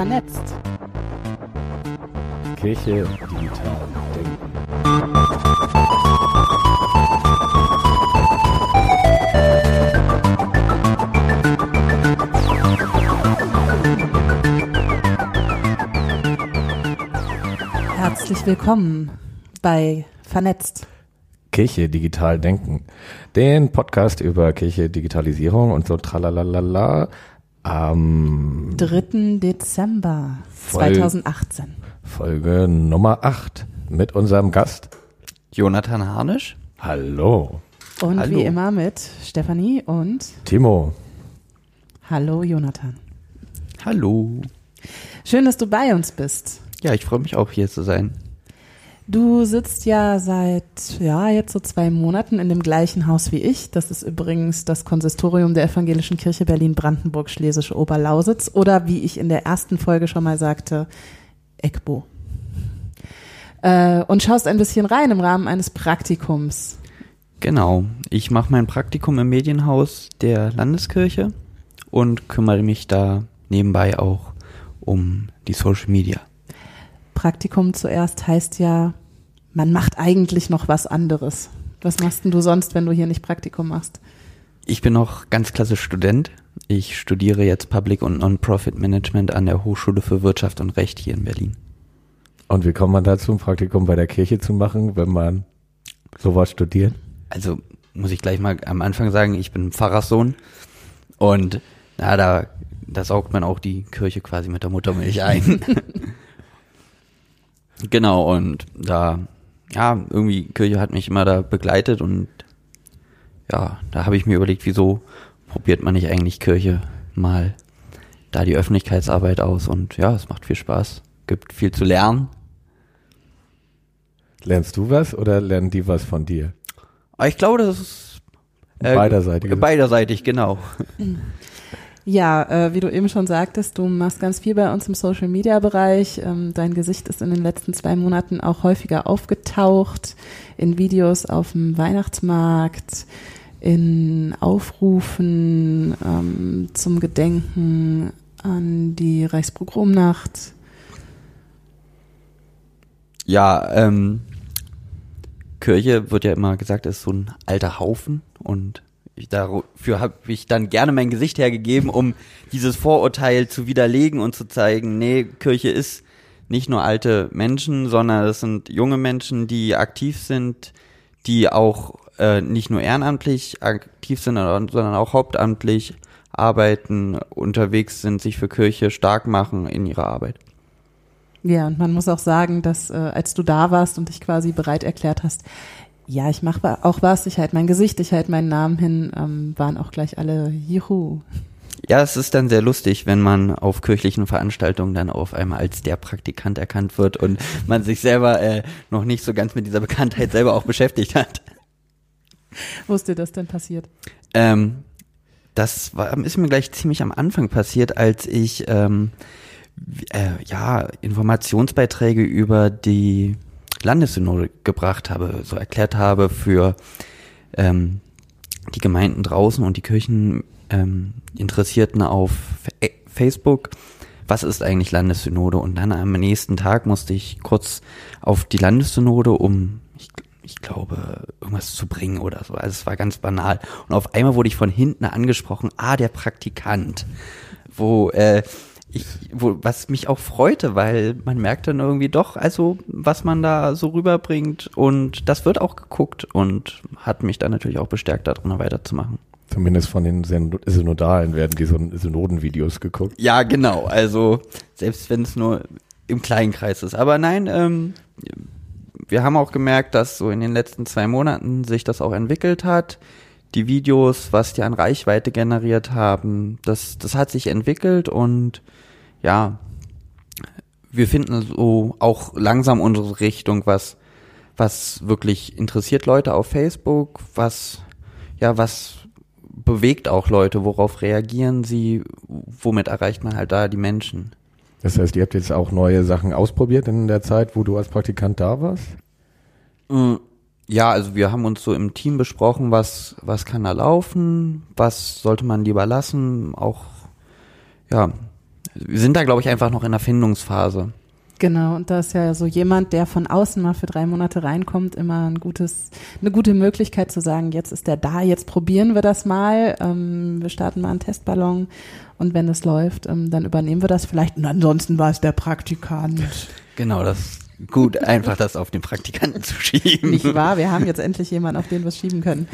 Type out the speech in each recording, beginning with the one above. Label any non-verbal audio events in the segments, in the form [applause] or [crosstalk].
Vernetzt. Kirche digital denken. Herzlich willkommen bei Vernetzt. Kirche digital denken. Den Podcast über Kirche, Digitalisierung und so tralalala am 3. Dezember Voll- 2018. Folge Nummer 8 mit unserem Gast. Jonathan Harnisch. Hallo, Und Hallo. wie immer mit Stefanie und Timo. Hallo Jonathan. Hallo. Schön, dass du bei uns bist. Ja, ich freue mich auch hier zu sein. Du sitzt ja seit, ja, jetzt so zwei Monaten in dem gleichen Haus wie ich. Das ist übrigens das Konsistorium der Evangelischen Kirche Berlin-Brandenburg-Schlesische Oberlausitz oder wie ich in der ersten Folge schon mal sagte, EGBO. Äh, und schaust ein bisschen rein im Rahmen eines Praktikums. Genau. Ich mache mein Praktikum im Medienhaus der Landeskirche und kümmere mich da nebenbei auch um die Social Media. Praktikum zuerst heißt ja, man macht eigentlich noch was anderes. Was machst denn du sonst, wenn du hier nicht Praktikum machst? Ich bin noch ganz klassisch Student. Ich studiere jetzt Public und Non-Profit Management an der Hochschule für Wirtschaft und Recht hier in Berlin. Und wie kommt man dazu, ein Praktikum bei der Kirche zu machen, wenn man sowas studiert? Also muss ich gleich mal am Anfang sagen, ich bin Pfarrerssohn und na, da, da saugt man auch die Kirche quasi mit der Muttermilch ein. [laughs] genau, und da, ja, irgendwie Kirche hat mich immer da begleitet und ja, da habe ich mir überlegt, wieso probiert man nicht eigentlich Kirche mal da die Öffentlichkeitsarbeit aus und ja, es macht viel Spaß, gibt viel zu lernen. Lernst du was oder lernen die was von dir? Ich glaube, das ist äh, Beiderseitig. Beiderseitig, genau. [laughs] Ja, äh, wie du eben schon sagtest, du machst ganz viel bei uns im Social Media Bereich. Ähm, dein Gesicht ist in den letzten zwei Monaten auch häufiger aufgetaucht in Videos auf dem Weihnachtsmarkt, in Aufrufen ähm, zum Gedenken an die Reichspogromnacht. Ja, ähm, Kirche wird ja immer gesagt, ist so ein alter Haufen und ich, dafür habe ich dann gerne mein Gesicht hergegeben, um dieses Vorurteil zu widerlegen und zu zeigen, nee, Kirche ist nicht nur alte Menschen, sondern es sind junge Menschen, die aktiv sind, die auch äh, nicht nur ehrenamtlich aktiv sind, sondern auch hauptamtlich arbeiten, unterwegs sind, sich für Kirche stark machen in ihrer Arbeit. Ja, und man muss auch sagen, dass äh, als du da warst und dich quasi bereit erklärt hast, ja, ich mache auch was, ich halte mein Gesicht, ich halte meinen Namen hin, ähm, waren auch gleich alle Juhu. Ja, es ist dann sehr lustig, wenn man auf kirchlichen Veranstaltungen dann auf einmal als der Praktikant erkannt wird und [laughs] man sich selber äh, noch nicht so ganz mit dieser Bekanntheit selber auch beschäftigt hat. Wo ist dir das denn passiert? Ähm, das war, ist mir gleich ziemlich am Anfang passiert, als ich ähm, äh, ja Informationsbeiträge über die Landessynode gebracht habe, so erklärt habe für ähm, die Gemeinden draußen und die Kirchen ähm, Interessierten auf äh, Facebook. Was ist eigentlich Landessynode? Und dann am nächsten Tag musste ich kurz auf die Landessynode, um ich, ich glaube, irgendwas zu bringen oder so. Also es war ganz banal. Und auf einmal wurde ich von hinten angesprochen, ah, der Praktikant. Wo, äh, ich, wo, was mich auch freute, weil man merkt dann irgendwie doch, also was man da so rüberbringt und das wird auch geguckt und hat mich dann natürlich auch bestärkt, darin weiterzumachen. Zumindest von den Syn- Synodalen werden die Syn- Synodenvideos geguckt. Ja, genau. Also selbst wenn es nur im kleinen Kreis ist. Aber nein, ähm, wir haben auch gemerkt, dass so in den letzten zwei Monaten sich das auch entwickelt hat. Die Videos, was die an Reichweite generiert haben, das, das hat sich entwickelt und ja, wir finden so auch langsam unsere Richtung, was, was wirklich interessiert Leute auf Facebook, was, ja, was bewegt auch Leute, worauf reagieren sie, womit erreicht man halt da die Menschen. Das heißt, ihr habt jetzt auch neue Sachen ausprobiert in der Zeit, wo du als Praktikant da warst? Mm, Ja, also wir haben uns so im Team besprochen, was, was kann da laufen, was sollte man lieber lassen, auch, ja, wir sind da, glaube ich, einfach noch in der Findungsphase. Genau, und da ist ja so jemand, der von außen mal für drei Monate reinkommt, immer ein gutes, eine gute Möglichkeit zu sagen, jetzt ist der da, jetzt probieren wir das mal, ähm, wir starten mal einen Testballon und wenn es läuft, ähm, dann übernehmen wir das vielleicht und ansonsten war es der Praktikant. Genau, das gut, einfach das auf den Praktikanten zu schieben. Nicht wahr? Wir haben jetzt endlich jemanden, auf den wir es schieben können.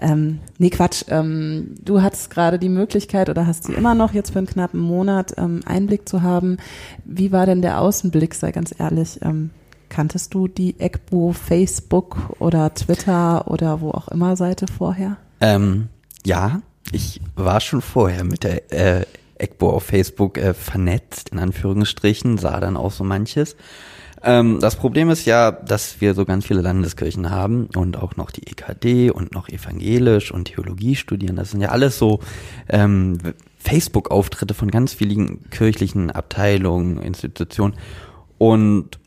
Ähm, nee, Quatsch. Ähm, du hattest gerade die Möglichkeit oder hast sie immer noch jetzt für einen knappen Monat ähm, Einblick zu haben. Wie war denn der Außenblick, sei ganz ehrlich? Ähm, kanntest du die EGBO Facebook oder Twitter oder wo auch immer Seite vorher? Ähm, ja, ich war schon vorher mit der äh, EGBO auf Facebook äh, vernetzt, in Anführungsstrichen, sah dann auch so manches. Ähm, das Problem ist ja, dass wir so ganz viele Landeskirchen haben und auch noch die EKD und noch evangelisch und Theologie studieren. Das sind ja alles so ähm, Facebook-Auftritte von ganz vielen kirchlichen Abteilungen, Institutionen. Und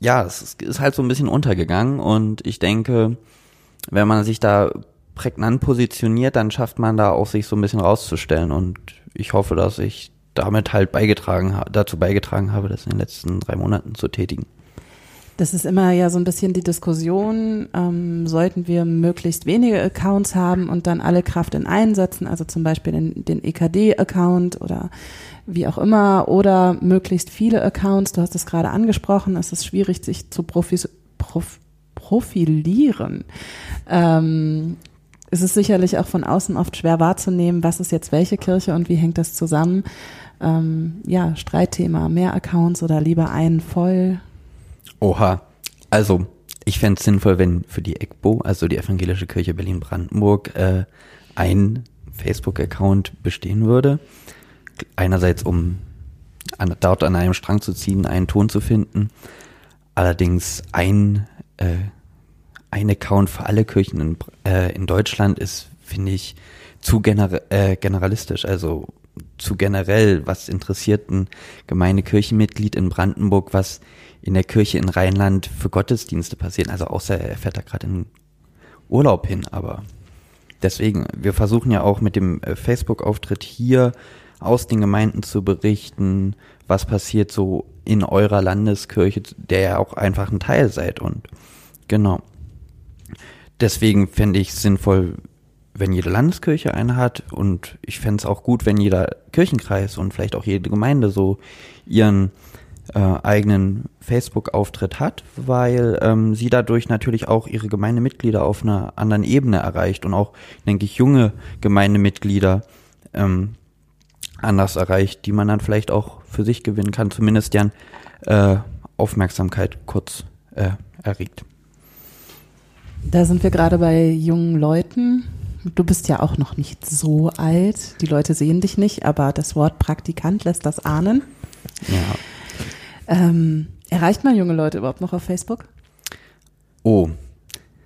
ja, es ist halt so ein bisschen untergegangen und ich denke, wenn man sich da prägnant positioniert, dann schafft man da auch sich so ein bisschen rauszustellen und ich hoffe, dass ich damit halt beigetragen dazu beigetragen habe, das in den letzten drei Monaten zu tätigen. Das ist immer ja so ein bisschen die Diskussion, ähm, sollten wir möglichst wenige Accounts haben und dann alle Kraft in einsetzen, also zum Beispiel den, den EKD-Account oder wie auch immer, oder möglichst viele Accounts, du hast es gerade angesprochen, es ist schwierig, sich zu profis, prof, profilieren. Ähm, es ist sicherlich auch von außen oft schwer wahrzunehmen, was ist jetzt welche Kirche und wie hängt das zusammen ähm, ja, Streitthema, mehr Accounts oder lieber einen voll? Oha, also ich fände es sinnvoll, wenn für die EGBO, also die Evangelische Kirche Berlin-Brandenburg, äh, ein Facebook-Account bestehen würde. Einerseits, um an, dort an einem Strang zu ziehen, einen Ton zu finden. Allerdings ein, äh, ein Account für alle Kirchen in, äh, in Deutschland ist, finde ich, zu gener äh, generalistisch. Also zu generell, was interessiert ein Gemeindekirchenmitglied in Brandenburg, was in der Kirche in Rheinland für Gottesdienste passiert. Also außer er fährt da gerade in Urlaub hin, aber deswegen, wir versuchen ja auch mit dem äh, Facebook-Auftritt hier aus den Gemeinden zu berichten, was passiert so in eurer Landeskirche, der ja auch einfach ein Teil seid und genau. Deswegen fände ich sinnvoll, wenn jede Landeskirche eine hat und ich fände es auch gut, wenn jeder Kirchenkreis und vielleicht auch jede Gemeinde so ihren äh, eigenen Facebook-Auftritt hat, weil ähm, sie dadurch natürlich auch ihre Gemeindemitglieder auf einer anderen Ebene erreicht und auch, denke ich, junge Gemeindemitglieder ähm, anders erreicht, die man dann vielleicht auch für sich gewinnen kann, zumindest deren äh, Aufmerksamkeit kurz äh, erregt. Da sind wir gerade bei jungen Leuten. Du bist ja auch noch nicht so alt. Die Leute sehen dich nicht, aber das Wort Praktikant lässt das ahnen. Ja. Ähm, erreicht man junge Leute überhaupt noch auf Facebook? Oh.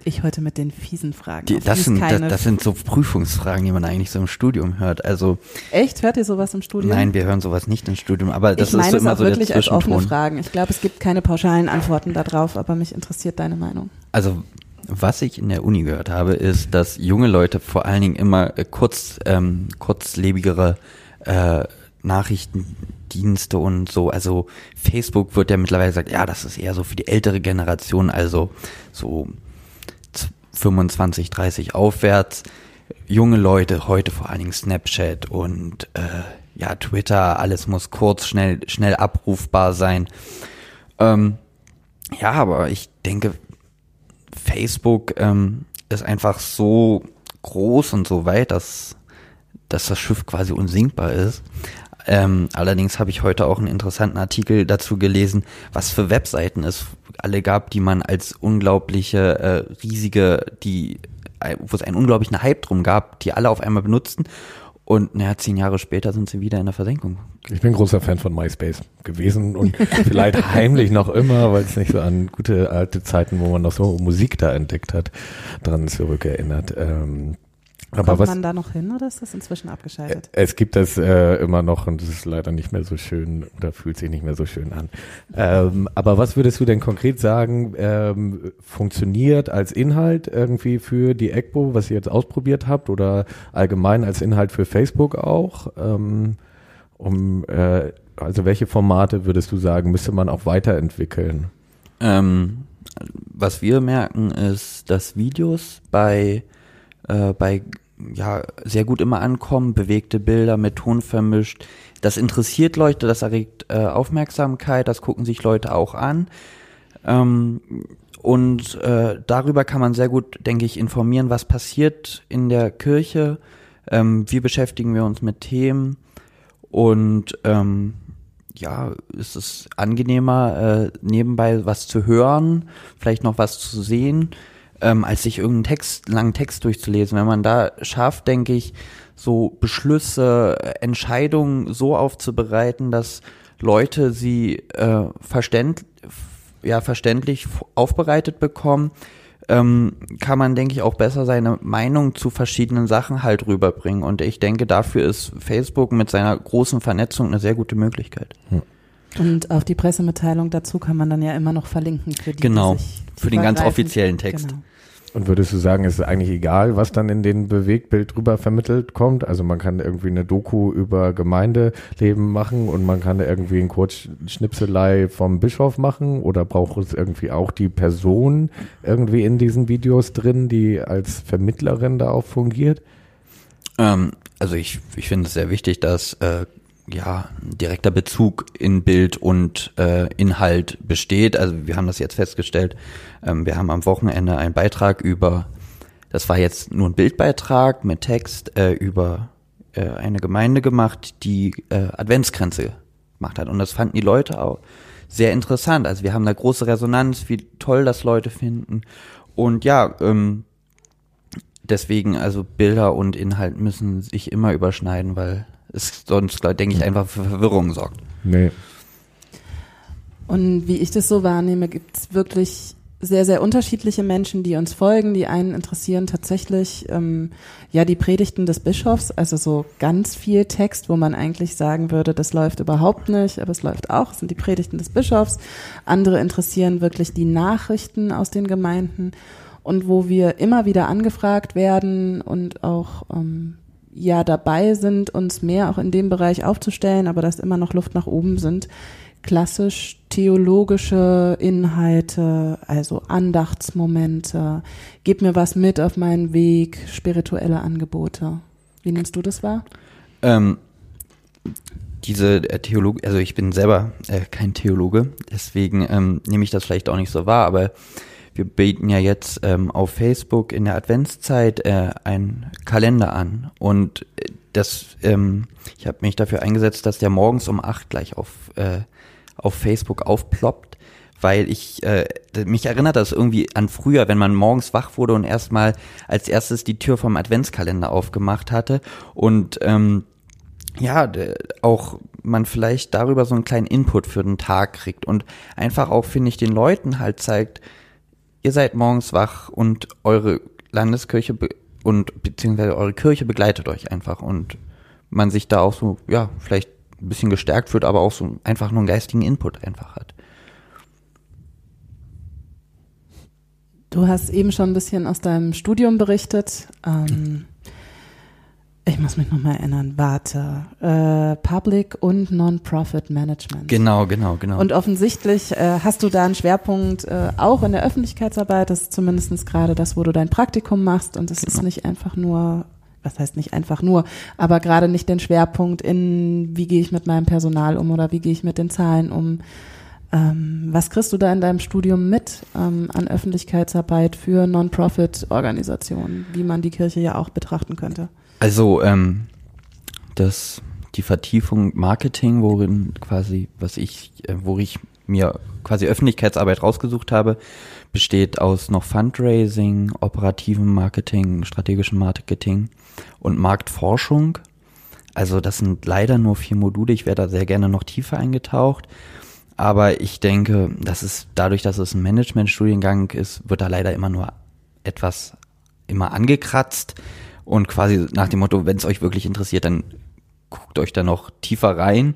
Ich heute mit den fiesen Fragen. Die, das, sind, das, das, sind so Prüfungsfragen, die man eigentlich so im Studium hört. Also echt hört ihr sowas im Studium? Nein, wir hören sowas nicht im Studium. Aber das ich meine ist so immer auch so wirklich der als offene. Fragen. Ich glaube, es gibt keine pauschalen Antworten darauf, aber mich interessiert deine Meinung. Also was ich in der Uni gehört habe, ist, dass junge Leute vor allen Dingen immer äh, kurz, ähm, kurzlebigere äh, Nachrichtendienste und so, also Facebook wird ja mittlerweile gesagt, ja, das ist eher so für die ältere Generation, also so 25, 30 aufwärts. Junge Leute, heute vor allen Dingen Snapchat und äh, ja, Twitter, alles muss kurz, schnell, schnell abrufbar sein. Ähm, ja, aber ich denke, Facebook ähm, ist einfach so groß und so weit, dass, dass das Schiff quasi unsinkbar ist. Ähm, allerdings habe ich heute auch einen interessanten Artikel dazu gelesen, was für Webseiten es alle gab, die man als unglaubliche, äh, riesige, die, wo es einen unglaublichen Hype drum gab, die alle auf einmal benutzten. Und naja, zehn Jahre später sind sie wieder in der Versenkung. Ich bin großer Fan von MySpace gewesen und [laughs] vielleicht heimlich noch immer, weil es nicht so an gute alte Zeiten, wo man noch so Musik da entdeckt hat, dran zurückerinnert. Ähm, aber Kommt was, man da noch hin oder ist das inzwischen abgeschaltet? es gibt das äh, immer noch und es ist leider nicht mehr so schön oder fühlt sich nicht mehr so schön an. Ähm, aber was würdest du denn konkret sagen, ähm, funktioniert als Inhalt irgendwie für die EGBO, was ihr jetzt ausprobiert habt oder allgemein als Inhalt für Facebook auch? Ähm, um äh, also welche Formate würdest du sagen, müsste man auch weiterentwickeln? Ähm, was wir merken, ist, dass Videos bei, äh, bei ja, sehr gut immer ankommen, bewegte Bilder mit Ton vermischt. Das interessiert Leute, das erregt äh, Aufmerksamkeit, das gucken sich Leute auch an. Ähm, und äh, darüber kann man sehr gut, denke ich, informieren, was passiert in der Kirche, ähm, wie beschäftigen wir uns mit Themen und ähm, ja, ist es angenehmer, äh, nebenbei was zu hören, vielleicht noch was zu sehen, ähm, als sich irgendeinen Text, langen Text durchzulesen. Wenn man da schafft, denke ich, so Beschlüsse, Entscheidungen so aufzubereiten, dass Leute sie äh, verständ, ja, verständlich aufbereitet bekommen, ähm, kann man, denke ich, auch besser seine Meinung zu verschiedenen Sachen halt rüberbringen. Und ich denke, dafür ist Facebook mit seiner großen Vernetzung eine sehr gute Möglichkeit. Hm. Und auch die Pressemitteilung dazu kann man dann ja immer noch verlinken für die, genau, die für den ganz offiziellen Text. Genau. Und würdest du sagen, es ist eigentlich egal, was dann in den Bewegtbild drüber vermittelt kommt? Also man kann irgendwie eine Doku über Gemeindeleben machen und man kann irgendwie ein Kurzschnipselei vom Bischof machen oder braucht es irgendwie auch die Person irgendwie in diesen Videos drin, die als Vermittlerin da auch fungiert? Ähm, also ich, ich finde es sehr wichtig, dass äh, ja, direkter Bezug in Bild und äh, Inhalt besteht. Also wir haben das jetzt festgestellt. Ähm, wir haben am Wochenende einen Beitrag über, das war jetzt nur ein Bildbeitrag mit Text äh, über äh, eine Gemeinde gemacht, die äh, Adventsgrenze gemacht hat. Und das fanden die Leute auch sehr interessant. Also wir haben da große Resonanz, wie toll das Leute finden. Und ja, ähm, deswegen, also Bilder und Inhalt müssen sich immer überschneiden, weil es sonst, denke ich, einfach für Verwirrung sorgt. Nee. Und wie ich das so wahrnehme, gibt es wirklich sehr, sehr unterschiedliche Menschen, die uns folgen. Die einen interessieren tatsächlich ähm, ja die Predigten des Bischofs, also so ganz viel Text, wo man eigentlich sagen würde, das läuft überhaupt nicht, aber es läuft auch, es sind die Predigten des Bischofs. Andere interessieren wirklich die Nachrichten aus den Gemeinden und wo wir immer wieder angefragt werden und auch ähm, ja dabei sind, uns mehr auch in dem Bereich aufzustellen, aber dass immer noch Luft nach oben sind, klassisch theologische Inhalte, also Andachtsmomente, gib mir was mit auf meinen Weg, spirituelle Angebote. Wie nimmst du das wahr? Ähm, diese äh, Theologe, also ich bin selber äh, kein Theologe, deswegen ähm, nehme ich das vielleicht auch nicht so wahr, aber wir bieten ja jetzt ähm, auf Facebook in der Adventszeit äh, einen Kalender an. Und äh, das, ähm, ich habe mich dafür eingesetzt, dass der morgens um acht gleich auf, äh, auf Facebook aufploppt, weil ich äh, mich erinnert das irgendwie an früher, wenn man morgens wach wurde und erstmal als erstes die Tür vom Adventskalender aufgemacht hatte. Und ähm, ja, auch man vielleicht darüber so einen kleinen Input für den Tag kriegt und einfach auch, finde ich, den Leuten halt zeigt, ihr seid morgens wach und eure Landeskirche und beziehungsweise eure Kirche begleitet euch einfach und man sich da auch so, ja, vielleicht ein bisschen gestärkt wird, aber auch so einfach nur einen geistigen Input einfach hat. Du hast eben schon ein bisschen aus deinem Studium berichtet. Ähm, ich muss mich nochmal erinnern, warte. Äh, Public und Non-Profit Management. Genau, genau, genau. Und offensichtlich äh, hast du da einen Schwerpunkt äh, auch in der Öffentlichkeitsarbeit. Das ist zumindest gerade das, wo du dein Praktikum machst. Und es genau. ist nicht einfach nur, was heißt nicht einfach nur, aber gerade nicht den Schwerpunkt in, wie gehe ich mit meinem Personal um oder wie gehe ich mit den Zahlen um. Ähm, was kriegst du da in deinem Studium mit ähm, an Öffentlichkeitsarbeit für Non-Profit-Organisationen, wie man die Kirche ja auch betrachten könnte? Also ähm, das die Vertiefung Marketing, worin quasi, was ich, äh, wo ich mir quasi Öffentlichkeitsarbeit rausgesucht habe, besteht aus noch Fundraising, operativen Marketing, strategischem Marketing und Marktforschung. Also das sind leider nur vier Module. Ich wäre da sehr gerne noch tiefer eingetaucht. Aber ich denke, dass es dadurch, dass es ein Management-Studiengang ist, wird da leider immer nur etwas immer angekratzt. Und quasi nach dem Motto, wenn es euch wirklich interessiert, dann guckt euch da noch tiefer rein.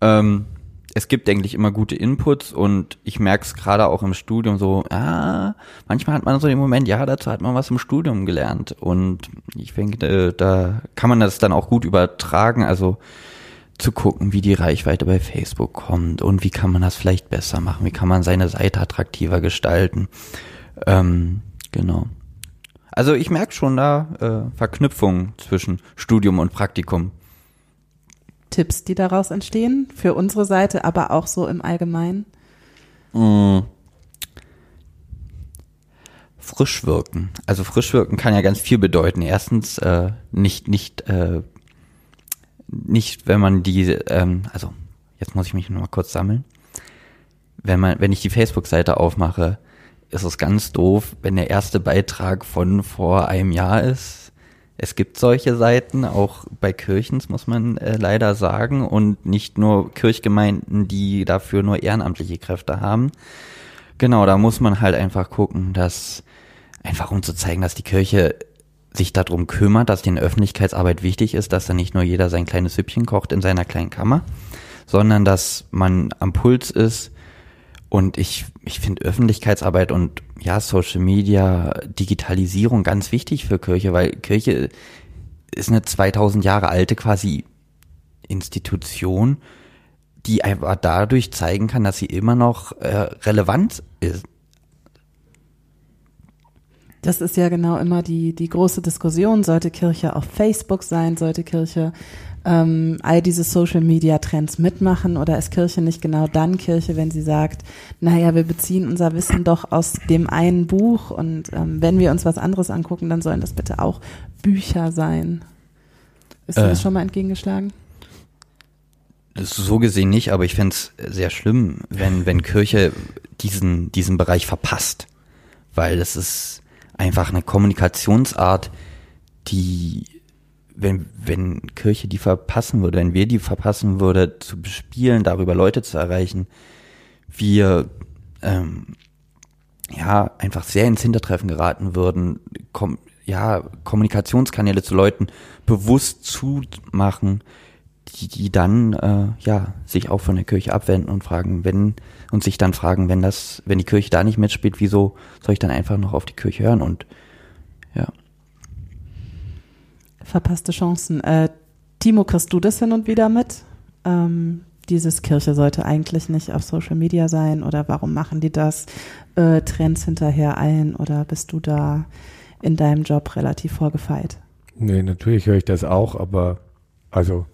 Ähm, es gibt eigentlich immer gute Inputs und ich merke es gerade auch im Studium so, ah, manchmal hat man so den Moment, ja, dazu hat man was im Studium gelernt und ich denke, da kann man das dann auch gut übertragen. Also zu gucken, wie die Reichweite bei Facebook kommt und wie kann man das vielleicht besser machen, wie kann man seine Seite attraktiver gestalten. Ähm, genau. Also ich merke schon da äh, Verknüpfungen zwischen Studium und Praktikum. Tipps, die daraus entstehen für unsere Seite, aber auch so im Allgemeinen? Mm. Frisch wirken. Also frisch wirken kann ja ganz viel bedeuten. Erstens äh, nicht nicht äh, nicht, wenn man die, ähm, also jetzt muss ich mich noch mal kurz sammeln. Wenn man, wenn ich die Facebook-Seite aufmache, ist es ganz doof, wenn der erste Beitrag von vor einem Jahr ist. Es gibt solche Seiten, auch bei Kirchens muss man äh, leider sagen, und nicht nur Kirchgemeinden, die dafür nur ehrenamtliche Kräfte haben. Genau, da muss man halt einfach gucken, dass einfach um zu zeigen, dass die Kirche sich darum kümmert, dass den Öffentlichkeitsarbeit wichtig ist, dass da nicht nur jeder sein kleines Süppchen kocht in seiner kleinen Kammer, sondern dass man am Puls ist. Und ich, ich finde Öffentlichkeitsarbeit und ja, Social Media, Digitalisierung ganz wichtig für Kirche, weil Kirche ist eine 2000 Jahre alte quasi Institution, die einfach dadurch zeigen kann, dass sie immer noch äh, relevant ist. Das ist ja genau immer die, die große Diskussion. Sollte Kirche auf Facebook sein? Sollte Kirche ähm, all diese Social Media Trends mitmachen? Oder ist Kirche nicht genau dann Kirche, wenn sie sagt, naja, wir beziehen unser Wissen doch aus dem einen Buch und ähm, wenn wir uns was anderes angucken, dann sollen das bitte auch Bücher sein. Ist dir äh, das schon mal entgegengeschlagen? So gesehen nicht, aber ich fände es sehr schlimm, wenn, wenn Kirche diesen, diesen Bereich verpasst. Weil das ist, einfach eine Kommunikationsart, die, wenn, wenn Kirche die verpassen würde, wenn wir die verpassen würde, zu bespielen, darüber Leute zu erreichen, wir ähm, ja einfach sehr ins Hintertreffen geraten würden, kom ja, Kommunikationskanäle zu Leuten bewusst zumachen, die, die dann äh, ja sich auch von der Kirche abwenden und fragen, wenn und sich dann fragen, wenn das, wenn die Kirche da nicht mitspielt, wieso soll ich dann einfach noch auf die Kirche hören und ja. Verpasste Chancen. Äh, Timo, kriegst du das hin und wieder mit? Ähm, dieses Kirche sollte eigentlich nicht auf Social Media sein oder warum machen die das? Äh, Trends hinterher allen oder bist du da in deinem Job relativ vorgefeilt? Nee, natürlich höre ich das auch, aber also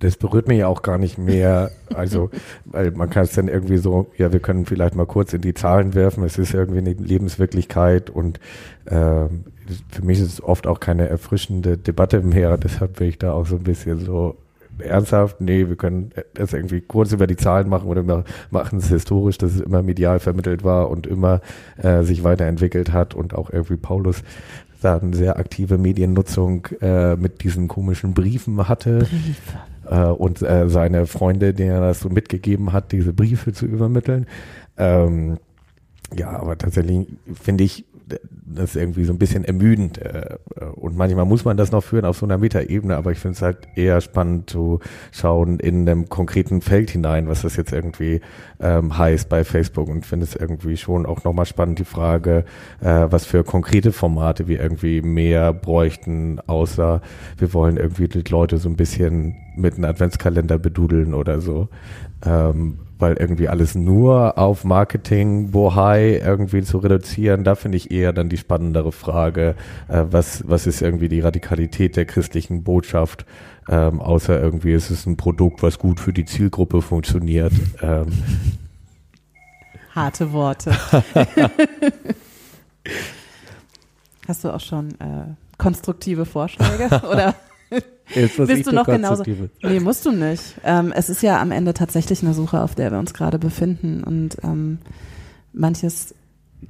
das berührt mich auch gar nicht mehr. Also, [laughs] weil man kann es dann irgendwie so, ja, wir können vielleicht mal kurz in die Zahlen werfen. Es ist irgendwie eine Lebenswirklichkeit und äh, für mich ist es oft auch keine erfrischende Debatte mehr. Deshalb bin ich da auch so ein bisschen so ernsthaft. Nee, wir können das irgendwie kurz über die Zahlen machen oder wir machen es historisch, dass es immer medial vermittelt war und immer äh, sich weiterentwickelt hat und auch irgendwie Paulus da eine sehr aktive Mediennutzung äh, mit diesen komischen Briefen hatte. Briefe äh, und äh, seine Freunde, denen er das so mitgegeben hat, diese Briefe zu übermitteln. Ähm, ja, aber tatsächlich finde ich, das ist irgendwie so ein bisschen ermüdend. Äh, und manchmal muss man das noch führen auf so einer Metaebene, aber ich finde es halt eher spannend zu schauen in einem konkreten Feld hinein, was das jetzt irgendwie ähm, heißt bei Facebook und finde es irgendwie schon auch nochmal spannend die Frage, äh, was für konkrete Formate wir irgendwie mehr bräuchten, außer wir wollen irgendwie die Leute so ein bisschen mit einem Adventskalender bedudeln oder so. Ähm, weil irgendwie alles nur auf Marketing, Bohai irgendwie zu reduzieren, da finde ich eher dann die spannendere Frage, äh, was, was ist irgendwie die Radikalität der christlichen Botschaft, ähm, außer irgendwie ist es ein Produkt, was gut für die Zielgruppe funktioniert. Ähm. Harte Worte. [laughs] Hast du auch schon äh, konstruktive Vorschläge oder? [laughs] Jetzt Bist du noch genauso? Nee, musst du nicht. Ähm, es ist ja am Ende tatsächlich eine Suche, auf der wir uns gerade befinden und ähm, manches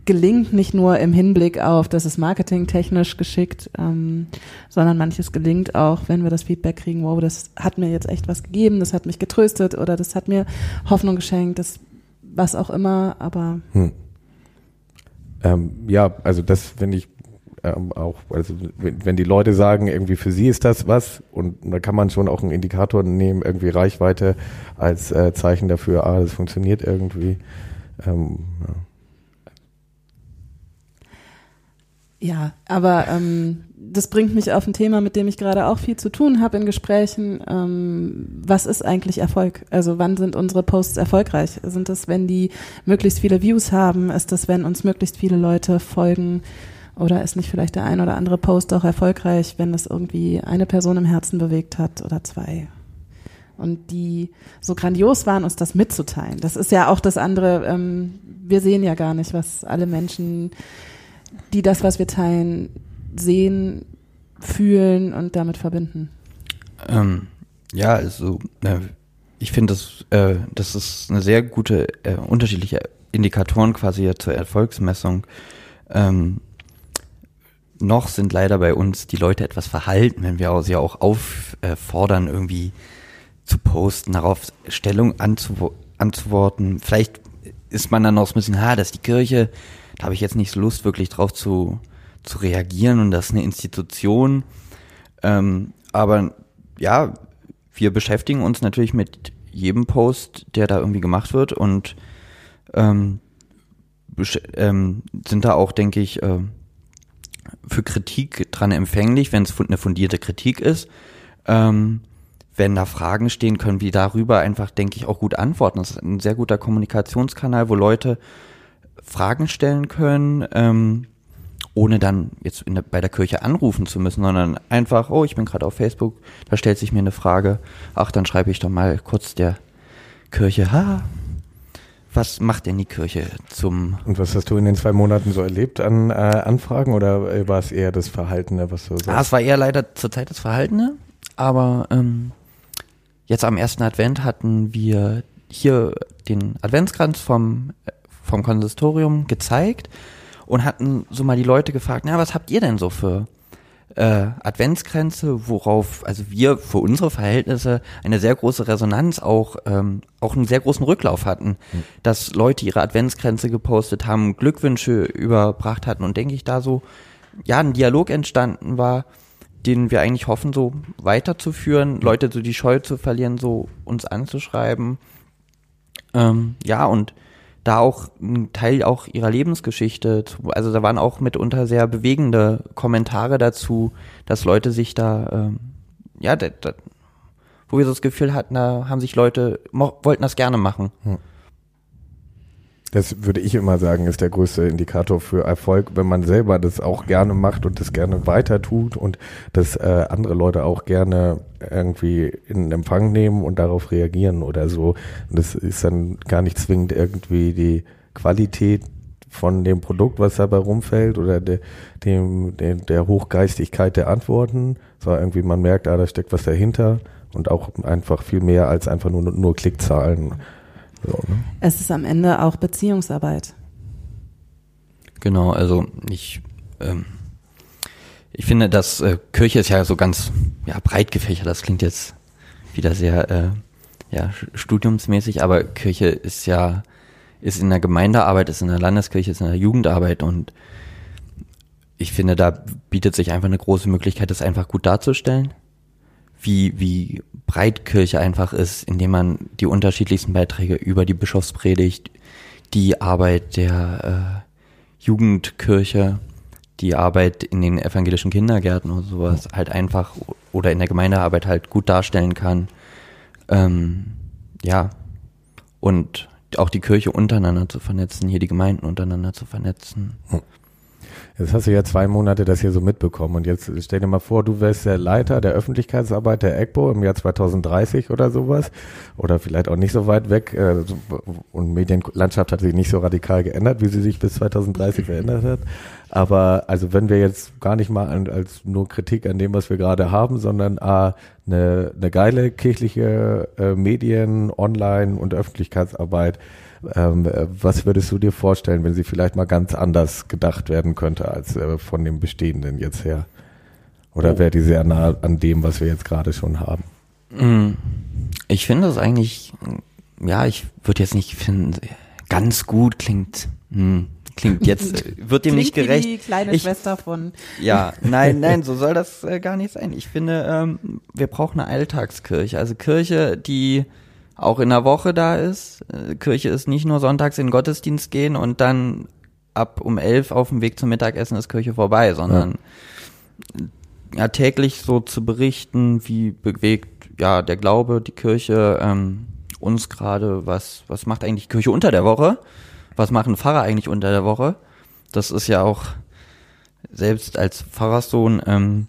gelingt nicht nur im Hinblick auf, das ist marketingtechnisch geschickt, ähm, sondern manches gelingt auch, wenn wir das Feedback kriegen, wow, das hat mir jetzt echt was gegeben, das hat mich getröstet oder das hat mir Hoffnung geschenkt, das was auch immer, aber hm. ähm, ja, also das finde ich ähm, auch, also wenn, wenn die Leute sagen, irgendwie für sie ist das was, und da kann man schon auch einen Indikator nehmen, irgendwie Reichweite als äh, Zeichen dafür, ah, das funktioniert irgendwie. Ähm, ja. Ja, aber ähm, das bringt mich auf ein Thema, mit dem ich gerade auch viel zu tun habe in Gesprächen. Ähm, was ist eigentlich Erfolg? Also wann sind unsere Posts erfolgreich? Sind das, wenn die möglichst viele Views haben? Ist das, wenn uns möglichst viele Leute folgen? Oder ist nicht vielleicht der ein oder andere Post auch erfolgreich, wenn das irgendwie eine Person im Herzen bewegt hat oder zwei? Und die so grandios waren, uns das mitzuteilen. Das ist ja auch das andere. Ähm, wir sehen ja gar nicht, was alle Menschen die das, was wir teilen, sehen, fühlen und damit verbinden? Ähm, ja, also äh, ich finde, das, äh, das ist eine sehr gute, äh, unterschiedliche Indikatoren quasi zur Erfolgsmessung. Ähm, noch sind leider bei uns die Leute etwas verhalten, wenn wir sie auch auffordern, irgendwie zu posten, darauf Stellung anzuwo anzuworten. Vielleicht ist man dann noch so ein bisschen, ha, das ist die Kirche, da habe ich jetzt nicht so Lust, wirklich drauf zu, zu reagieren und das ist eine Institution. Ähm, aber ja, wir beschäftigen uns natürlich mit jedem Post, der da irgendwie gemacht wird und ähm, ähm, sind da auch, denke ich, äh, für Kritik dran empfänglich, wenn es eine fundierte Kritik ist. Ähm, wenn da Fragen stehen, können wir darüber einfach, denke ich, auch gut antworten. Das ist ein sehr guter Kommunikationskanal, wo Leute Fragen stellen können, ähm, ohne dann jetzt der, bei der Kirche anrufen zu müssen, sondern einfach, oh, ich bin gerade auf Facebook, da stellt sich mir eine Frage, ach, dann schreibe ich doch mal kurz der Kirche, ha, was macht denn die Kirche zum... Und was hast du in den zwei Monaten so erlebt an äh, Anfragen oder war es eher das Verhaltene, was du sagst? Ah, es war eher leider zurzeit das Verhaltene, aber ähm, jetzt am ersten Advent hatten wir hier den Adventskranz vom vom Konsistorium gezeigt und hatten so mal die Leute gefragt, na, was habt ihr denn so für äh, Adventskränze, worauf also wir für unsere Verhältnisse eine sehr große Resonanz auch ähm, auch einen sehr großen Rücklauf hatten, mhm. dass Leute ihre Adventskränze gepostet haben, Glückwünsche überbracht hatten und denke ich da so ja ein Dialog entstanden war, den wir eigentlich hoffen so weiterzuführen, Leute so die Scheu zu verlieren, so uns anzuschreiben, ähm, ja und da auch ein Teil auch ihrer Lebensgeschichte, also da waren auch mitunter sehr bewegende Kommentare dazu, dass Leute sich da, ähm, ja, da, da, wo wir so das Gefühl hatten, da haben sich Leute, wollten das gerne machen. Hm. Das würde ich immer sagen, ist der größte Indikator für Erfolg, wenn man selber das auch gerne macht und das gerne weiter tut und das äh, andere Leute auch gerne irgendwie in Empfang nehmen und darauf reagieren oder so. Und das ist dann gar nicht zwingend irgendwie die Qualität von dem Produkt, was dabei rumfällt oder de, dem, de, der Hochgeistigkeit der Antworten, sondern irgendwie man merkt, ah, da steckt was dahinter und auch einfach viel mehr als einfach nur, nur Klickzahlen so, ne? Es ist am Ende auch Beziehungsarbeit. Genau, also ich, ähm, ich finde, dass äh, Kirche ist ja so ganz ja, breit gefächert. Das klingt jetzt wieder sehr äh, ja, studiumsmäßig, aber Kirche ist ja ist in der Gemeindearbeit, ist in der Landeskirche, ist in der Jugendarbeit und ich finde, da bietet sich einfach eine große Möglichkeit, das einfach gut darzustellen wie, wie breit Kirche einfach ist, indem man die unterschiedlichsten Beiträge über die Bischofspredigt, die Arbeit der äh, Jugendkirche, die Arbeit in den evangelischen Kindergärten und sowas halt einfach oder in der Gemeindearbeit halt gut darstellen kann. Ähm, ja, und auch die Kirche untereinander zu vernetzen, hier die Gemeinden untereinander zu vernetzen. Jetzt hast du ja zwei Monate das hier so mitbekommen. Und jetzt stell dir mal vor, du wärst der Leiter der Öffentlichkeitsarbeit der EGBO im Jahr 2030 oder sowas. Oder vielleicht auch nicht so weit weg. Äh, und Medienlandschaft hat sich nicht so radikal geändert, wie sie sich bis 2030 verändert hat. Aber also wenn wir jetzt gar nicht mal als nur Kritik an dem, was wir gerade haben, sondern a, eine, eine geile kirchliche äh, Medien, Online und Öffentlichkeitsarbeit ähm, was würdest du dir vorstellen, wenn sie vielleicht mal ganz anders gedacht werden könnte als äh, von dem Bestehenden jetzt her? Oder oh. wäre die sehr nah an dem, was wir jetzt gerade schon haben? Mm. Ich finde es eigentlich, ja, ich würde jetzt nicht finden, ganz gut klingt, hm, klingt jetzt, [laughs] wird dem nicht gerecht. Wie die kleine ich, Schwester von. Ja, nein, [laughs] nein, so soll das äh, gar nicht sein. Ich finde, ähm, wir brauchen eine Alltagskirche, also Kirche, die auch in der Woche da ist. Äh, Kirche ist nicht nur sonntags in den Gottesdienst gehen und dann ab um elf auf dem Weg zum Mittagessen ist Kirche vorbei, sondern ja. täglich so zu berichten, wie bewegt ja der Glaube, die Kirche ähm, uns gerade, was, was macht eigentlich die Kirche unter der Woche? Was machen Pfarrer eigentlich unter der Woche? Das ist ja auch selbst als Pfarrerssohn ähm,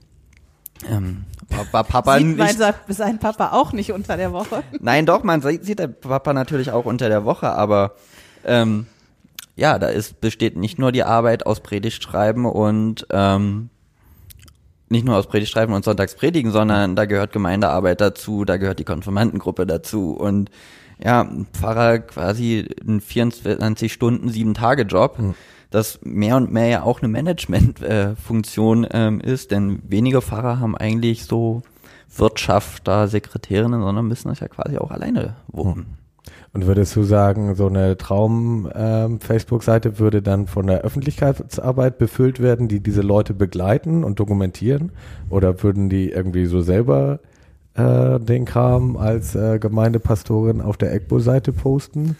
ähm, war Papa Sieht nicht. mein, sein Papa auch nicht unter der Woche? [laughs] Nein, doch, man sieht, sieht der Papa natürlich auch unter der Woche, aber ähm, ja, da ist besteht nicht nur die Arbeit aus Predigtschreiben und ähm, nicht nur aus Predigtschreiben und Sonntagspredigen, sondern da gehört Gemeindearbeit dazu, da gehört die Konfirmandengruppe dazu und ja, Pfarrer quasi ein 24 Stunden, sieben Tage Job. Mhm das mehr und mehr ja auch eine Managementfunktion äh, ähm, ist, denn wenige Pfarrer haben eigentlich so Wirtschafter, Sekretärinnen, sondern müssen das ja quasi auch alleine wuppen. Und würdest du sagen, so eine Traum-Facebook-Seite ähm, würde dann von der Öffentlichkeitsarbeit befüllt werden, die diese Leute begleiten und dokumentieren? Oder würden die irgendwie so selber äh, den Kram als äh, Gemeindepastorin auf der EGBO-Seite posten?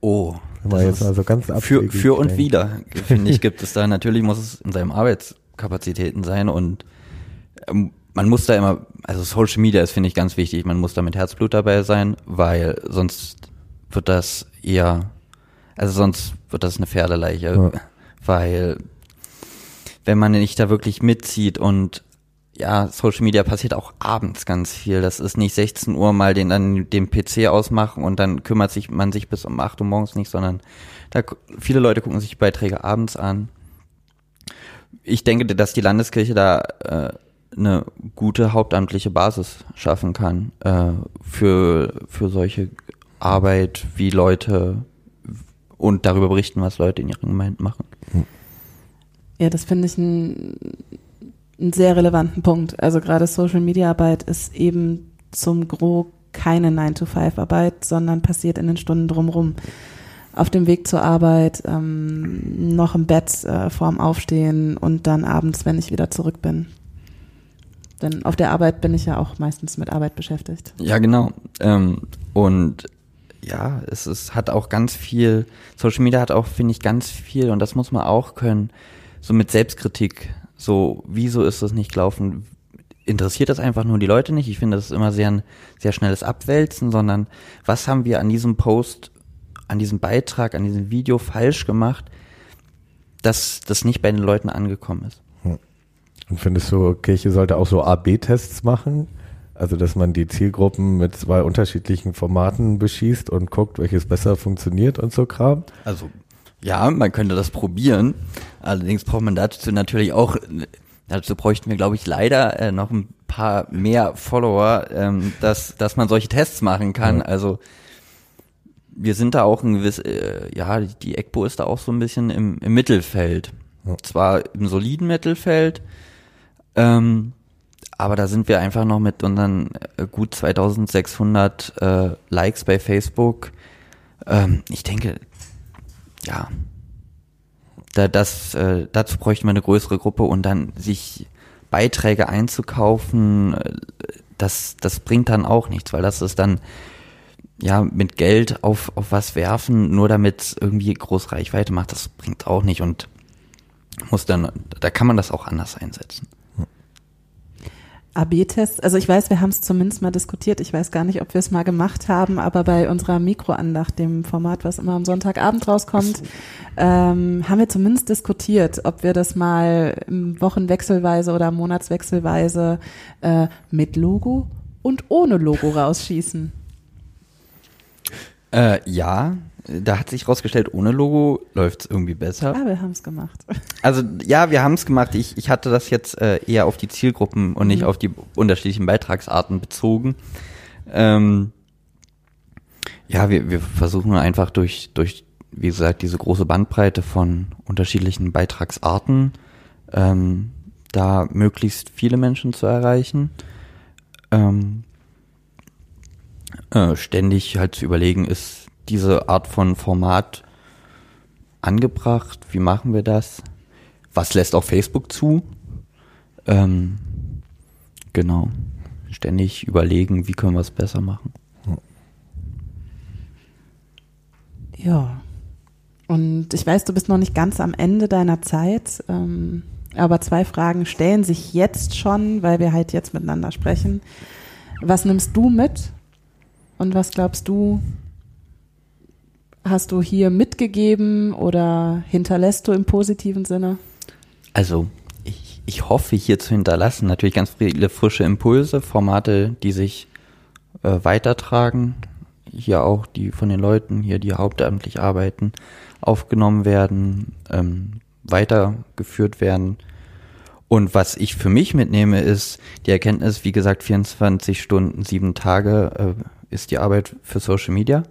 Oh, man jetzt also ganz für, für und wieder, finde ich, gibt es da. [laughs] Natürlich muss es in seinen Arbeitskapazitäten sein und ähm, man muss da immer, also Social Media ist, finde ich, ganz wichtig. Man muss da mit Herzblut dabei sein, weil sonst wird das eher, also sonst wird das eine Pferdeleiche, ja. weil wenn man nicht da wirklich mitzieht und ja, Social Media passiert auch abends ganz viel. Das ist nicht 16 Uhr mal den dann den PC ausmachen und dann kümmert sich man sich bis um 8 Uhr morgens nicht, sondern da viele Leute gucken sich Beiträge abends an. Ich denke, dass die Landeskirche da äh, eine gute hauptamtliche Basis schaffen kann äh, für für solche Arbeit, wie Leute und darüber berichten, was Leute in ihren Gemeinden machen. Ja, das finde ich ein einen sehr relevanten Punkt. Also gerade Social Media Arbeit ist eben zum Gro keine 9-to-5-Arbeit, sondern passiert in den Stunden drumherum. Auf dem Weg zur Arbeit, ähm, noch im Bett äh, vorm Aufstehen und dann abends, wenn ich wieder zurück bin. Denn auf der Arbeit bin ich ja auch meistens mit Arbeit beschäftigt. Ja, genau. Ähm, und ja, es ist, hat auch ganz viel, Social Media hat auch, finde ich, ganz viel, und das muss man auch können, so mit Selbstkritik so, wieso ist das nicht gelaufen? Interessiert das einfach nur die Leute nicht? Ich finde, das ist immer sehr ein sehr schnelles Abwälzen, sondern was haben wir an diesem Post, an diesem Beitrag, an diesem Video falsch gemacht, dass das nicht bei den Leuten angekommen ist? Hm. Und findest du, Kirche sollte auch so A-B-Tests machen? Also, dass man die Zielgruppen mit zwei unterschiedlichen Formaten beschießt und guckt, welches besser funktioniert und so Kram? Also, ja, man könnte das probieren. Allerdings braucht man dazu natürlich auch, dazu bräuchten wir, glaube ich, leider äh, noch ein paar mehr Follower, ähm, dass, dass man solche Tests machen kann. Ja. Also wir sind da auch ein gewiss, äh, ja, die ECBO ist da auch so ein bisschen im, im Mittelfeld. Ja. Zwar im soliden Mittelfeld, ähm, aber da sind wir einfach noch mit unseren äh, gut 2600 äh, Likes bei Facebook. Ähm, ich denke, ja, da, das, äh, dazu bräuchte man eine größere Gruppe und dann sich Beiträge einzukaufen, äh, das, das bringt dann auch nichts, weil das ist dann ja mit Geld auf, auf was werfen, nur damit irgendwie groß Reichweite macht, das bringt auch nicht und muss dann, da kann man das auch anders einsetzen. AB-Tests, also ich weiß, wir haben es zumindest mal diskutiert. Ich weiß gar nicht, ob wir es mal gemacht haben, aber bei unserer Mikroandacht, dem Format, was immer am Sonntagabend rauskommt, ähm, haben wir zumindest diskutiert, ob wir das mal wochenwechselweise oder monatswechselweise äh, mit Logo und ohne Logo rausschießen. Äh, ja, da hat sich rausgestellt, ohne Logo läuft es irgendwie besser. Ja, wir haben es gemacht. Also ja, wir haben es gemacht. Ich, ich hatte das jetzt äh, eher auf die Zielgruppen und nicht mhm. auf die unterschiedlichen Beitragsarten bezogen. Ähm, ja, wir, wir versuchen einfach durch, durch, wie gesagt, diese große Bandbreite von unterschiedlichen Beitragsarten ähm, da möglichst viele Menschen zu erreichen. Ähm, äh, ständig halt zu überlegen, ist diese Art von Format angebracht? Wie machen wir das? Was lässt auch Facebook zu? Ähm, genau. Ständig überlegen, wie können wir es besser machen. Ja. Und ich weiß, du bist noch nicht ganz am Ende deiner Zeit, ähm, aber zwei Fragen stellen sich jetzt schon, weil wir halt jetzt miteinander sprechen. Was nimmst du mit und was glaubst du, hast du hier mitgegeben oder hinterlässt du im positiven Sinne? Also ich, ich hoffe hier zu hinterlassen natürlich ganz viele frische Impulse, Formate, die sich äh, weitertragen. Hier auch die von den Leuten hier, die hauptamtlich arbeiten, aufgenommen werden, ähm, weitergeführt werden. Und was ich für mich mitnehme, ist die Erkenntnis, wie gesagt, 24 Stunden, sieben Tage äh, ist die Arbeit für Social Media.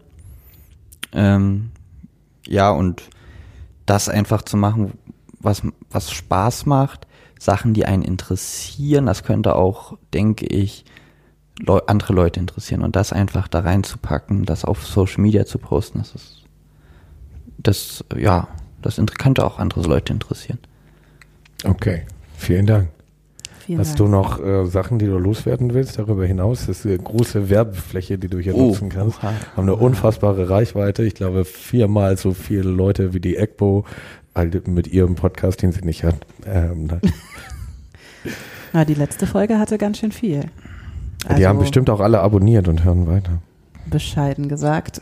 Ähm, ja, und das einfach zu machen, was, was Spaß macht, Sachen, die einen interessieren, das könnte auch, denke ich, Leu andere Leute interessieren und das einfach da reinzupacken, das auf Social Media zu posten, das ist, das, ja, das könnte auch andere Leute interessieren. Okay, vielen Dank. Vielen Hast Dank. du noch äh, Sachen, die du loswerden willst darüber hinaus? Das ist eine große Werbefläche, die du hier Oh, nutzen kannst. oha. Haben eine unfassbare Reichweite. Ich glaube, viermal so viele Leute wie die EGBO halt mit ihrem Podcast, den sie nicht hat. Ähm, nein. [laughs] Na, die letzte Folge hatte ganz schön viel. die haben Also, bestimmt auch alle abonniert und hören weiter. bescheiden gesagt.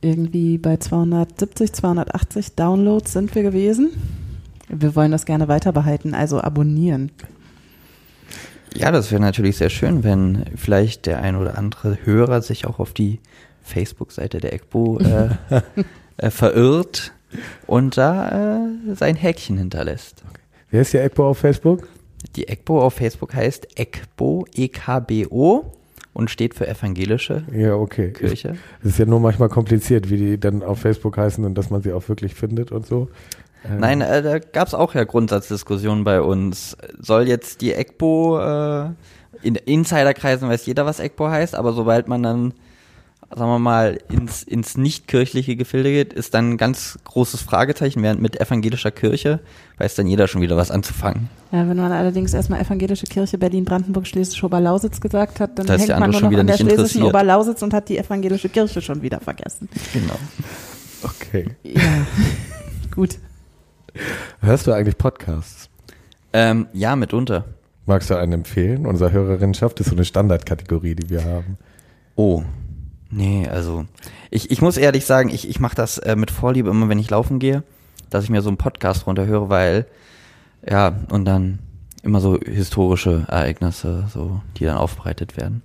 Irgendwie bei 270, 280 Downloads sind wir gewesen. Wir wollen das gerne weiter behalten, also abonnieren. Ja, das wäre natürlich sehr schön, wenn vielleicht der ein oder andere Hörer sich auch auf die Facebook-Seite der EGBO äh, [laughs] äh, verirrt und da äh, sein Häkchen hinterlässt. Wer ist die EGBO auf Facebook? Die EGBO auf Facebook heißt EGBO, E-K-B-O und steht für evangelische Ja, okay. Kirche. Es ist ja nur manchmal kompliziert, wie die dann auf Facebook heißen und dass man sie auch wirklich findet und so. Ähm, Nein, äh, da gab es auch ja Grundsatzdiskussionen bei uns. Soll jetzt die EGBO, äh, in Insiderkreisen weiß jeder, was EGBO heißt, aber sobald man dann, sagen wir mal, ins, ins nicht-kirchliche Gefilde geht, ist dann ein ganz großes Fragezeichen, während mit evangelischer Kirche weiß dann jeder schon wieder was anzufangen. Ja, wenn man allerdings erstmal evangelische Kirche Berlin-Brandenburg Schlesisch Oberlausitz gesagt hat, dann Da ist hängt man nur schon noch wieder an der nicht schlesischen interessiert. Oberlausitz und hat die evangelische Kirche schon wieder vergessen. Genau. Okay. Ja, [laughs] gut. Hörst du eigentlich Podcasts? Ähm, ja, mitunter. Magst du einen empfehlen? Unsere Hörerinnenschaft ist so eine Standardkategorie, die wir haben. Oh. Nee, also ich, ich muss ehrlich sagen, ich, ich mache das äh, mit Vorliebe immer, wenn ich laufen gehe, dass ich mir so einen Podcast runterhöre, weil, ja, und dann immer so historische Ereignisse, so, die dann aufbereitet werden.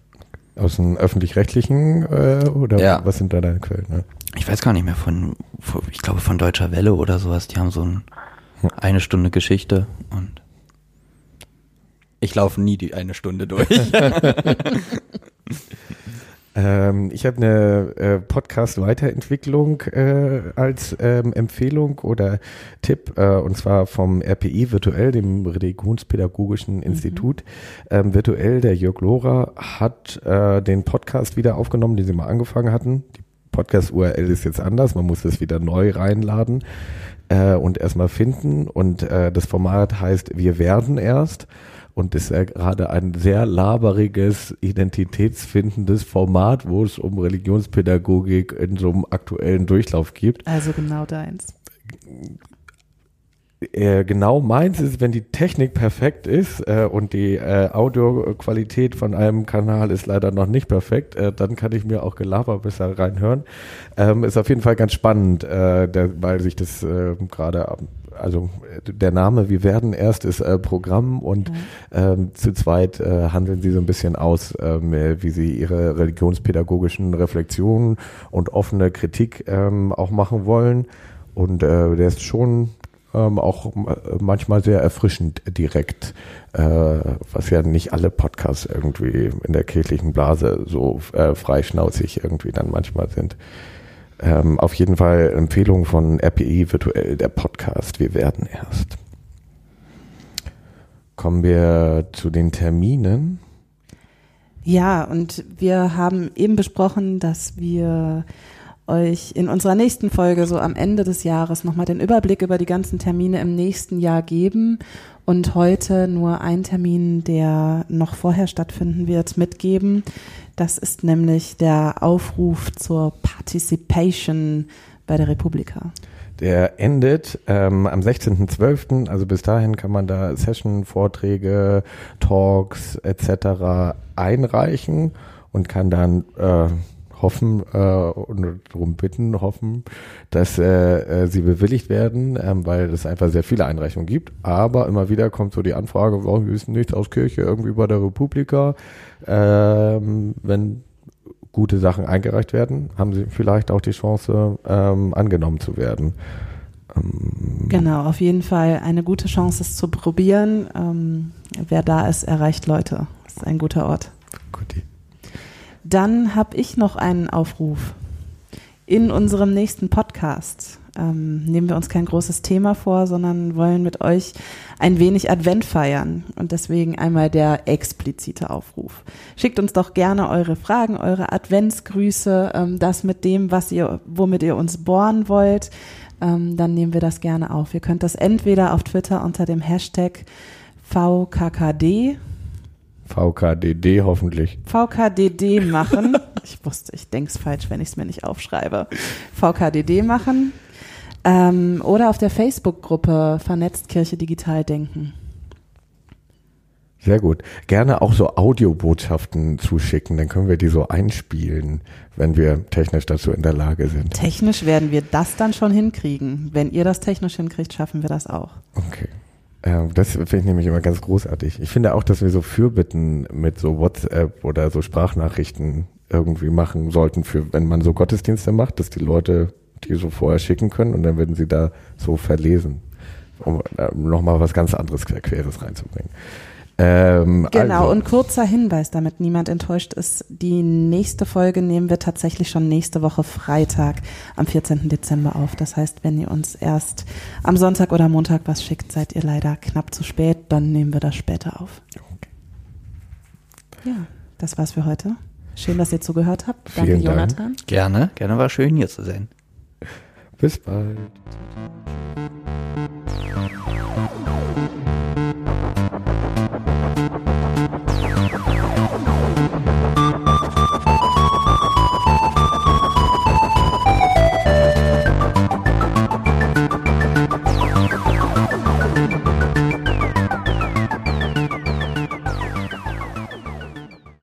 Aus dem öffentlich-rechtlichen äh, oder Ja. was sind da deine Quellen? Ne? Ich weiß gar nicht mehr von, von ich glaube von Deutscher Welle oder sowas, die haben so ein, eine Stunde Geschichte und ich laufe nie die eine Stunde durch. [laughs] [laughs] Ähm, ich habe eine äh, Podcast-Weiterentwicklung äh, als ähm, Empfehlung oder Tipp, äh, und zwar vom RPI Virtuell, dem Religionspädagogischen Institut. Ähm, virtuell, der Jörg Lohrer hat äh, den Podcast wieder aufgenommen, den sie mal angefangen hatten. Die Podcast-URL ist jetzt anders, man muss das wieder neu reinladen äh, und erstmal finden. Und äh, das Format heißt Wir werden erst. Und ist ja gerade ein sehr laberiges, identitätsfindendes Format, wo es um Religionspädagogik in so einem aktuellen Durchlauf gibt. Also genau deins. Äh, genau meins ist, wenn die Technik perfekt ist äh, und die äh, Audioqualität von einem Kanal ist leider noch nicht perfekt, äh, dann kann ich mir auch Gelaber besser reinhören. Ähm, ist auf jeden Fall ganz spannend, äh, der, weil sich das gerade, also der Name Wir werden erst ist äh, Programm und ähm, zu zweit äh, handeln sie so ein bisschen aus, ähm, äh, wie sie ihre religionspädagogischen Reflexionen und offene Kritik ähm, auch machen wollen. Und äh, der ist schon ähm, auch äh, manchmal sehr erfrischend direkt, äh, was ja nicht alle Podcasts irgendwie in der kirchlichen Blase so äh, freischnauzig irgendwie dann manchmal sind. Ähm, auf jeden Fall Empfehlung von RPI virtuell, der Podcast. Wir werden erst. Kommen wir zu den Terminen. Ja, und wir haben eben besprochen, dass wir euch in unserer nächsten Folge so am Ende des Jahres nochmal den Überblick über die ganzen Termine im nächsten Jahr geben und heute nur einen Termin, der noch vorher stattfinden wird, mitgeben. Das ist nämlich der Aufruf zur Participation bei der Republika? Der endet ähm, am 16.12., also bis dahin kann man da Session, Vorträge, Talks etc. einreichen und kann dann äh, hoffen äh, und darum bitten, hoffen, dass äh, äh, sie bewilligt werden, ähm, weil es einfach sehr viele Einreichungen gibt. Aber immer wieder kommt so die Anfrage, warum wir wissen nichts aus Kirche, irgendwie bei der Republika. Ähm, wenn gute Sachen eingereicht werden, haben sie vielleicht auch die Chance, ähm, angenommen zu werden. Ähm, genau, auf jeden Fall eine gute Chance, es zu probieren. Ähm, wer da ist, erreicht Leute. Das ist ein guter Ort. Guti. Dann habe ich noch einen Aufruf. In unserem nächsten Podcast ähm, nehmen wir uns kein großes Thema vor, sondern wollen mit euch ein wenig Advent feiern. Und deswegen einmal der explizite Aufruf. Schickt uns doch gerne eure Fragen, eure Adventsgrüße, ähm, das mit dem, was ihr, womit ihr uns bohren wollt. Ähm, dann nehmen wir das gerne auf. Ihr könnt das entweder auf Twitter unter dem Hashtag VKKD VKDD hoffentlich. VKDD machen. [laughs] ich wusste, ich denke es falsch, wenn ich es mir nicht aufschreibe. VKDD machen. Ähm, oder auf der Facebook-Gruppe Vernetzt Kirche Digital Denken. Sehr gut. Gerne auch so Audiobotschaften zuschicken, dann können wir die so einspielen, wenn wir technisch dazu in der Lage sind. Technisch werden wir das dann schon hinkriegen. Wenn ihr das technisch hinkriegt, schaffen wir das auch. Okay. Ja, das finde ich nämlich immer ganz großartig. Ich finde auch, dass wir so Fürbitten mit so WhatsApp oder so Sprachnachrichten irgendwie machen sollten, für wenn man so Gottesdienste macht, dass die Leute die so vorher schicken können und dann würden sie da so verlesen, um äh, nochmal was ganz anderes Queres reinzubringen. Ähm, genau, also. und kurzer Hinweis, damit niemand enttäuscht ist, die nächste Folge nehmen wir tatsächlich schon nächste Woche Freitag am 14. Dezember auf. Das heißt, wenn ihr uns erst am Sonntag oder Montag was schickt, seid ihr leider knapp zu spät, dann nehmen wir das später auf. Okay. Ja, das war's für heute. Schön, dass ihr zugehört habt. Danke, Vielen Jonathan. Dank. Gerne, gerne war schön hier zu sein. Bis bald.